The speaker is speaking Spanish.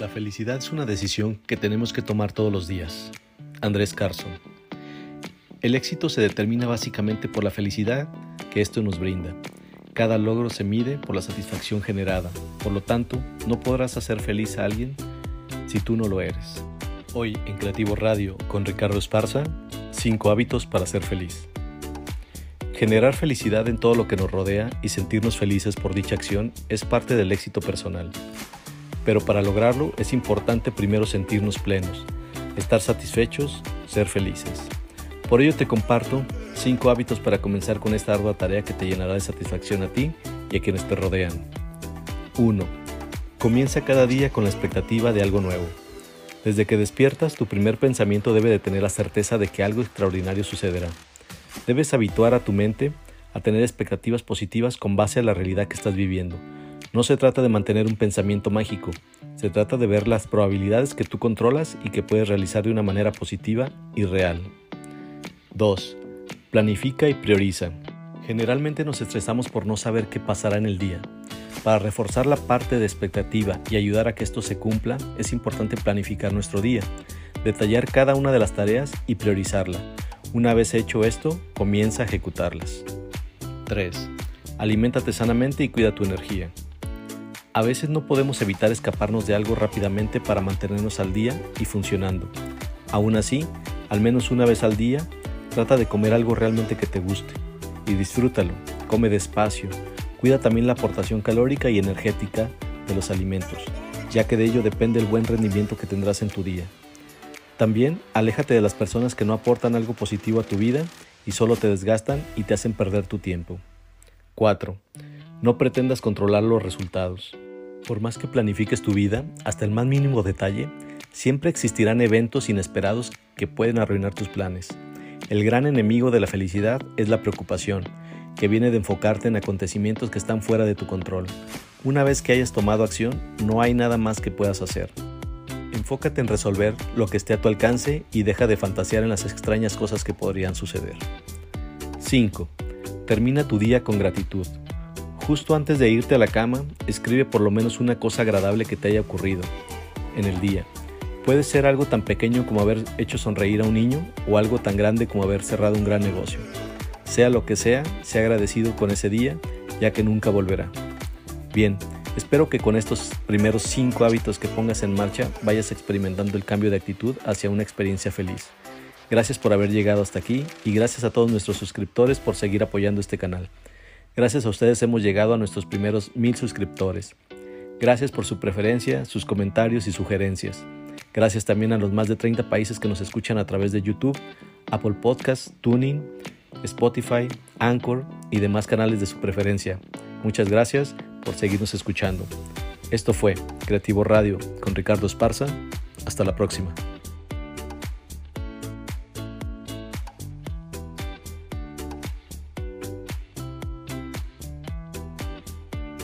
La felicidad es una decisión que tenemos que tomar todos los días. Andrés Carson. El éxito se determina básicamente por la felicidad que esto nos brinda. Cada logro se mide por la satisfacción generada. Por lo tanto, no podrás hacer feliz a alguien si tú no lo eres. Hoy en Creativo Radio con Ricardo Esparza, 5 hábitos para ser feliz. Generar felicidad en todo lo que nos rodea y sentirnos felices por dicha acción es parte del éxito personal. Pero para lograrlo es importante primero sentirnos plenos, estar satisfechos, ser felices. Por ello te comparto 5 hábitos para comenzar con esta ardua tarea que te llenará de satisfacción a ti y a quienes te rodean. 1. Comienza cada día con la expectativa de algo nuevo. Desde que despiertas, tu primer pensamiento debe de tener la certeza de que algo extraordinario sucederá. Debes habituar a tu mente a tener expectativas positivas con base a la realidad que estás viviendo no se trata de mantener un pensamiento mágico, se trata de ver las probabilidades que tú controlas y que puedes realizar de una manera positiva y real. 2. Planifica y prioriza. Generalmente nos estresamos por no saber qué pasará en el día. Para reforzar la parte de expectativa y ayudar a que esto se cumpla, es importante planificar nuestro día, detallar cada una de las tareas y priorizarla. Una vez hecho esto, comienza a ejecutarlas. 3. Aliméntate sanamente y cuida tu energía. A veces no podemos evitar escaparnos de algo rápidamente para mantenernos al día y funcionando. Aún así, al menos una vez al día, trata de comer algo realmente que te guste y disfrútalo, come despacio, cuida también la aportación calórica y energética de los alimentos, ya que de ello depende el buen rendimiento que tendrás en tu día. También aléjate de las personas que no aportan algo positivo a tu vida y solo te desgastan y te hacen perder tu tiempo. 4. No pretendas controlar los resultados. Por más que planifiques tu vida, hasta el más mínimo detalle, siempre existirán eventos inesperados que pueden arruinar tus planes. El gran enemigo de la felicidad es la preocupación, que viene de enfocarte en acontecimientos que están fuera de tu control. Una vez que hayas tomado acción, no hay nada más que puedas hacer. Enfócate en resolver lo que esté a tu alcance y deja de fantasear en las extrañas cosas que podrían suceder. 5. Termina tu día con gratitud. Justo antes de irte a la cama, escribe por lo menos una cosa agradable que te haya ocurrido en el día. Puede ser algo tan pequeño como haber hecho sonreír a un niño o algo tan grande como haber cerrado un gran negocio. Sea lo que sea, sea agradecido con ese día, ya que nunca volverá. Bien, espero que con estos primeros 5 hábitos que pongas en marcha vayas experimentando el cambio de actitud hacia una experiencia feliz. Gracias por haber llegado hasta aquí y gracias a todos nuestros suscriptores por seguir apoyando este canal. Gracias a ustedes hemos llegado a nuestros primeros mil suscriptores. Gracias por su preferencia, sus comentarios y sugerencias. Gracias también a los más de 30 países que nos escuchan a través de YouTube, Apple Podcasts, Tuning, Spotify, Anchor y demás canales de su preferencia. Muchas gracias por seguirnos escuchando. Esto fue Creativo Radio con Ricardo Esparza. Hasta la próxima.